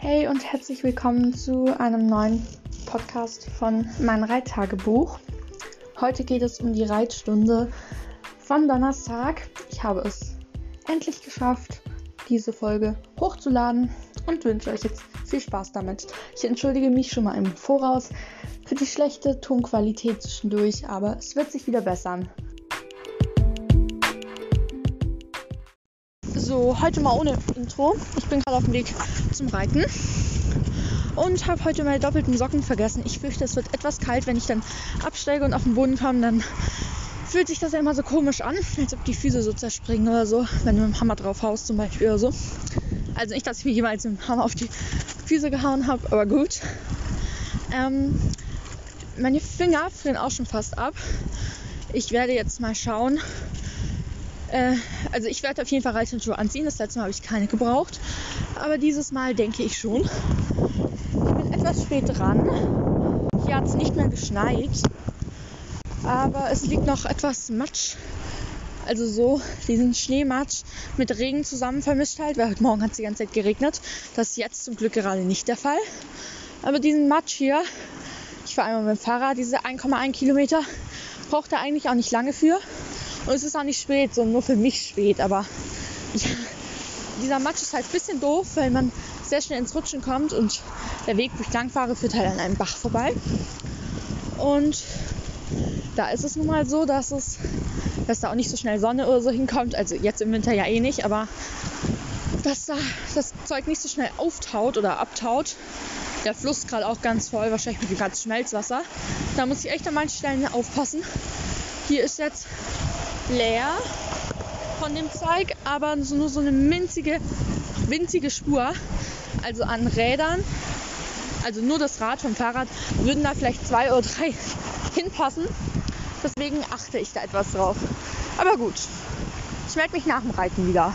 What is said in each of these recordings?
Hey und herzlich willkommen zu einem neuen Podcast von mein Reittagebuch. Heute geht es um die Reitstunde von Donnerstag. Ich habe es endlich geschafft, diese Folge hochzuladen und wünsche euch jetzt viel Spaß damit. Ich entschuldige mich schon mal im Voraus für die schlechte Tonqualität zwischendurch, aber es wird sich wieder bessern. So, heute mal ohne Intro. Ich bin gerade auf dem Weg zum Reiten und habe heute meine doppelten Socken vergessen. Ich fürchte, es wird etwas kalt, wenn ich dann absteige und auf den Boden komme, dann fühlt sich das ja immer so komisch an, als ob die Füße so zerspringen oder so, wenn du mit dem Hammer drauf haust zum Beispiel oder so. Also nicht, dass ich mir jemals mit dem Hammer auf die Füße gehauen habe, aber gut. Ähm, meine Finger frieren auch schon fast ab. Ich werde jetzt mal schauen, äh, also ich werde auf jeden Fall Reithandschuhe anziehen. Das letzte Mal habe ich keine gebraucht. Aber dieses Mal denke ich schon. Ich bin etwas spät dran. Hier hat es nicht mehr geschneit. Aber es liegt noch etwas Matsch. Also so diesen Schneematsch mit Regen zusammen vermischt halt, weil heute Morgen hat es die ganze Zeit geregnet. Das ist jetzt zum Glück gerade nicht der Fall. Aber diesen Matsch hier, ich fahre einmal mit dem Fahrrad, diese 1,1 Kilometer, braucht er eigentlich auch nicht lange für. Und es ist auch nicht spät, sondern nur für mich spät. Aber ja, dieser Matsch ist halt ein bisschen doof, weil man sehr schnell ins Rutschen kommt und der Weg, wo ich lang fahre, führt halt an einem Bach vorbei. Und da ist es nun mal so, dass es, dass da auch nicht so schnell Sonne oder so hinkommt. Also jetzt im Winter ja eh nicht, aber dass da das Zeug nicht so schnell auftaut oder abtaut. Der Fluss gerade auch ganz voll, wahrscheinlich mit dem ganzen Schmelzwasser. Da muss ich echt an manchen Stellen aufpassen. Hier ist jetzt leer von dem Zeug, aber nur so eine minzige, winzige Spur. Also an Rädern, also nur das Rad vom Fahrrad, würden da vielleicht zwei oder drei hinpassen. Deswegen achte ich da etwas drauf. Aber gut, ich melde mich nach dem Reiten wieder.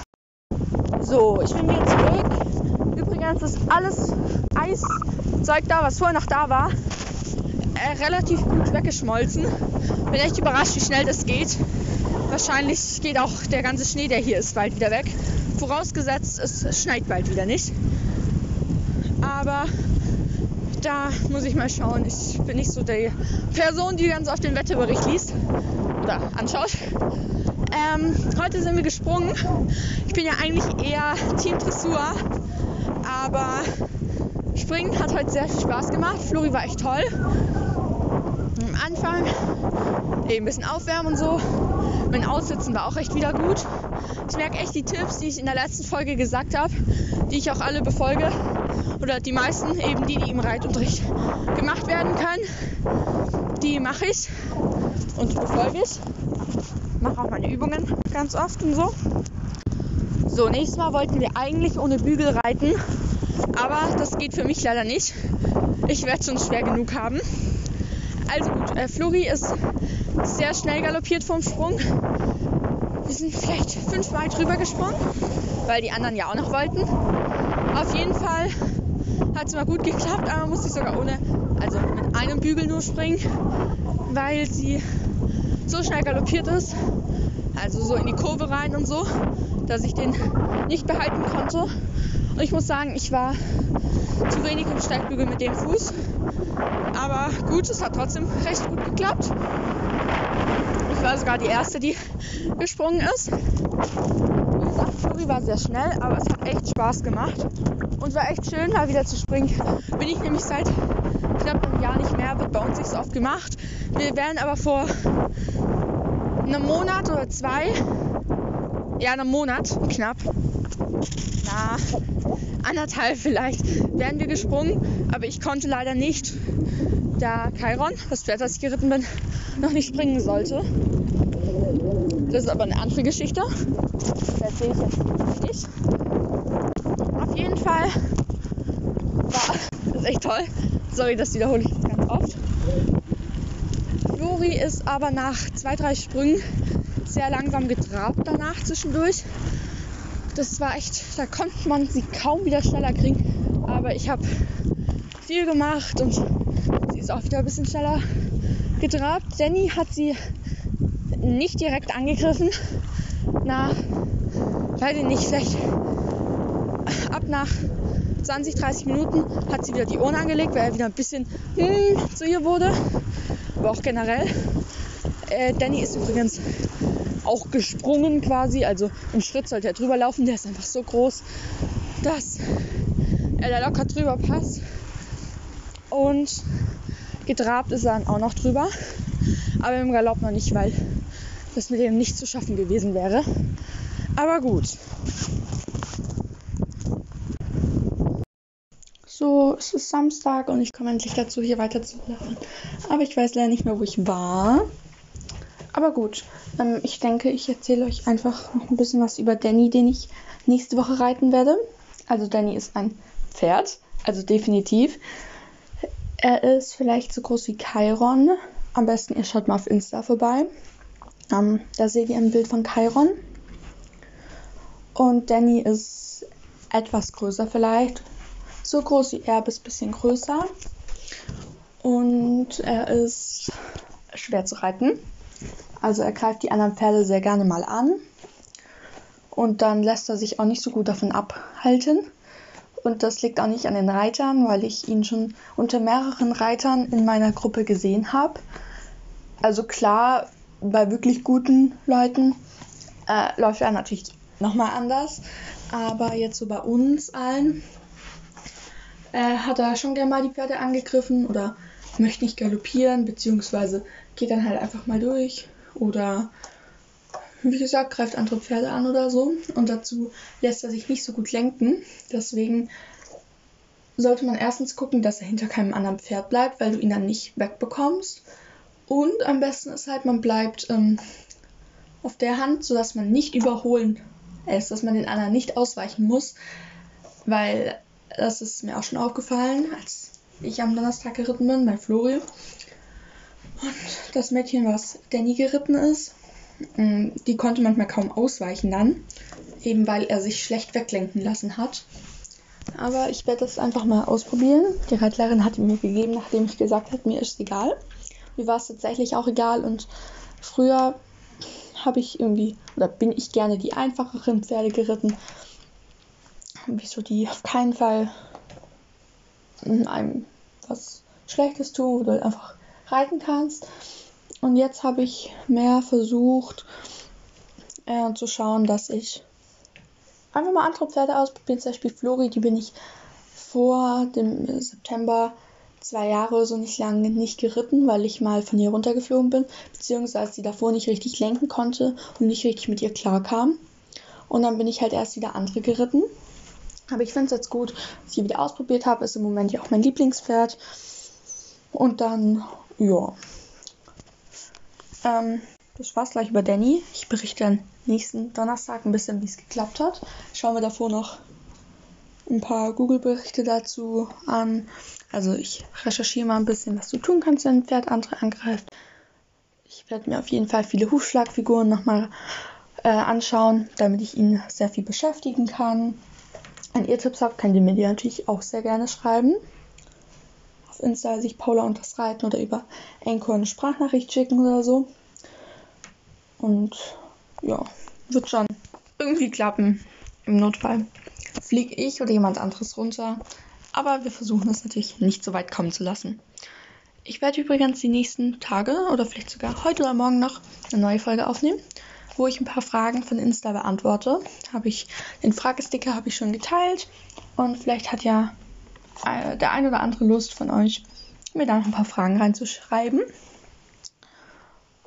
So, ich bin wieder zurück. Übrigens ist alles Eiszeug da, was vorher noch da war, äh, relativ gut weggeschmolzen. Bin echt überrascht, wie schnell das geht. Wahrscheinlich geht auch der ganze Schnee, der hier ist, bald wieder weg. Vorausgesetzt, es schneit bald wieder nicht. Aber da muss ich mal schauen. Ich bin nicht so die Person, die ganz oft den Wetterbericht liest oder anschaut. Ähm, heute sind wir gesprungen. Ich bin ja eigentlich eher Team Dressur, aber Springen hat heute sehr viel Spaß gemacht. Flori war echt toll. Am Anfang eben ein bisschen aufwärmen und so. Mein Aussitzen war auch echt wieder gut. Ich merke echt die Tipps, die ich in der letzten Folge gesagt habe, die ich auch alle befolge. Oder die meisten, eben die, die im Reitunterricht gemacht werden können, die mache ich und befolge ich. Mache auch meine Übungen ganz oft und so. So, nächstes Mal wollten wir eigentlich ohne Bügel reiten, aber das geht für mich leider nicht. Ich werde schon schwer genug haben. Also gut, äh, Flori ist sehr schnell galoppiert vom Sprung. Wir sind vielleicht fünfmal drüber gesprungen, weil die anderen ja auch noch wollten. Auf jeden Fall hat es mal gut geklappt, aber musste ich sogar ohne, also mit einem Bügel nur springen, weil sie so schnell galoppiert ist, also so in die Kurve rein und so, dass ich den nicht behalten konnte. Und ich muss sagen, ich war zu wenig im Steigbügel mit dem Fuß. Aber gut, es hat trotzdem recht gut geklappt. Ich war sogar die Erste, die gesprungen ist. Wie gesagt, Flori war sehr schnell, aber es hat echt Spaß gemacht. Und war echt schön, mal wieder zu springen. Bin ich nämlich seit knapp einem Jahr nicht mehr, wird bei uns nicht so oft gemacht. Wir wären aber vor einem Monat oder zwei, ja, einem Monat knapp, na, anderthalb vielleicht, wären wir gesprungen. Aber ich konnte leider nicht, da Chiron, das Pferd, das ich geritten bin, noch nicht springen sollte. Das ist aber eine andere Geschichte. Das erzähle ich jetzt nicht. Auf jeden Fall war das echt toll. Sorry, das wiederhole ich ganz oft. Flori ist aber nach zwei, drei Sprüngen sehr langsam getrabt danach zwischendurch. Das war echt, da konnte man sie kaum wieder schneller kriegen. Aber ich habe viel gemacht und sie ist auch wieder ein bisschen schneller getrabt. Jenny hat sie nicht direkt angegriffen. Na, weiß ich nicht, vielleicht ab nach 20, 30 Minuten hat sie wieder die Ohren angelegt, weil er wieder ein bisschen hm, zu ihr wurde. Aber auch generell. Äh, Danny ist übrigens auch gesprungen quasi. Also im Schritt sollte er drüber laufen. Der ist einfach so groß, dass er da locker drüber passt. Und getrabt ist er dann auch noch drüber. Aber im Galopp noch nicht, weil das mit dem nicht zu schaffen gewesen wäre. Aber gut. So, es ist Samstag und ich komme endlich dazu, hier weiter zu laufen. Aber ich weiß leider nicht mehr, wo ich war. Aber gut, ähm, ich denke, ich erzähle euch einfach noch ein bisschen was über Danny, den ich nächste Woche reiten werde. Also Danny ist ein Pferd, also definitiv. Er ist vielleicht so groß wie Chiron. Am besten ihr schaut mal auf Insta vorbei. Ähm, da seht ihr ein Bild von Chiron. Und Danny ist etwas größer vielleicht, so groß wie er, bis ein bisschen größer. Und er ist schwer zu reiten. Also er greift die anderen Pferde sehr gerne mal an. Und dann lässt er sich auch nicht so gut davon abhalten. Und das liegt auch nicht an den Reitern, weil ich ihn schon unter mehreren Reitern in meiner Gruppe gesehen habe. Also klar, bei wirklich guten Leuten äh, läuft er natürlich nochmal anders. Aber jetzt so bei uns allen äh, hat er schon gerne mal die Pferde angegriffen oder möchte nicht galoppieren, beziehungsweise geht dann halt einfach mal durch oder wie gesagt, greift andere Pferde an oder so. Und dazu lässt er sich nicht so gut lenken. Deswegen sollte man erstens gucken, dass er hinter keinem anderen Pferd bleibt, weil du ihn dann nicht wegbekommst. Und am besten ist halt, man bleibt ähm, auf der Hand, sodass man nicht überholen ist, dass man den anderen nicht ausweichen muss. Weil das ist mir auch schon aufgefallen, als ich am Donnerstag geritten bin bei Flori. Und das Mädchen, was Danny geritten ist, mm, die konnte manchmal kaum ausweichen dann, eben weil er sich schlecht weglenken lassen hat. Aber ich werde das einfach mal ausprobieren. Die Reitlehrerin hat ihn mir gegeben, nachdem ich gesagt habe, mir ist egal. Mir war es tatsächlich auch egal und früher habe ich irgendwie oder bin ich gerne die einfacheren Pferde geritten. Wieso die auf keinen Fall einem was Schlechtes tun, wo du halt einfach reiten kannst. Und jetzt habe ich mehr versucht äh, zu schauen, dass ich einfach mal andere Pferde ausprobieren. Zum Beispiel Flori, die bin ich vor dem September zwei Jahre so nicht lange nicht geritten, weil ich mal von ihr runtergeflogen bin, beziehungsweise sie davor nicht richtig lenken konnte und nicht richtig mit ihr klarkam. Und dann bin ich halt erst wieder andere geritten. Aber ich finde es jetzt gut, dass ich wieder ausprobiert habe. Ist im Moment ja auch mein Lieblingspferd. Und dann ja. Ähm, das war's gleich über Danny. Ich berichte dann nächsten Donnerstag ein bisschen, wie es geklappt hat. Schauen wir davor noch ein paar Google-Berichte dazu an. Also ich recherchiere mal ein bisschen, was du tun kannst, wenn ein Pferd andere angreift. Ich werde mir auf jeden Fall viele Hufschlagfiguren nochmal äh, anschauen, damit ich ihn sehr viel beschäftigen kann. Wenn ihr Tipps habt, könnt ihr mir die natürlich auch sehr gerne schreiben auf Insta sich Paula und das Reiten oder über Anchor eine Sprachnachricht schicken oder so. Und ja, wird schon irgendwie klappen. Im Notfall fliege ich oder jemand anderes runter. Aber wir versuchen es natürlich nicht so weit kommen zu lassen. Ich werde übrigens die nächsten Tage oder vielleicht sogar heute oder morgen noch eine neue Folge aufnehmen, wo ich ein paar Fragen von Insta beantworte. Habe ich den Fragesticker habe ich schon geteilt und vielleicht hat ja äh, der ein oder andere Lust von euch, mir da noch ein paar Fragen reinzuschreiben.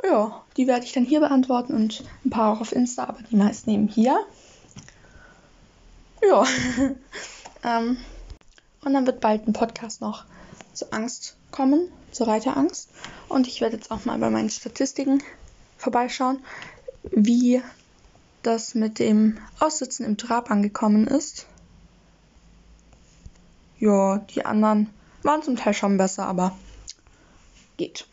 Ja, die werde ich dann hier beantworten und ein paar auch auf Insta, aber die meisten eben hier. Ja. ähm, und dann wird bald ein Podcast noch zur Angst kommen, zur Reiterangst. Und ich werde jetzt auch mal bei meinen Statistiken vorbeischauen, wie das mit dem Aussitzen im Trab angekommen ist ja, die anderen waren zum Teil schon besser, aber geht.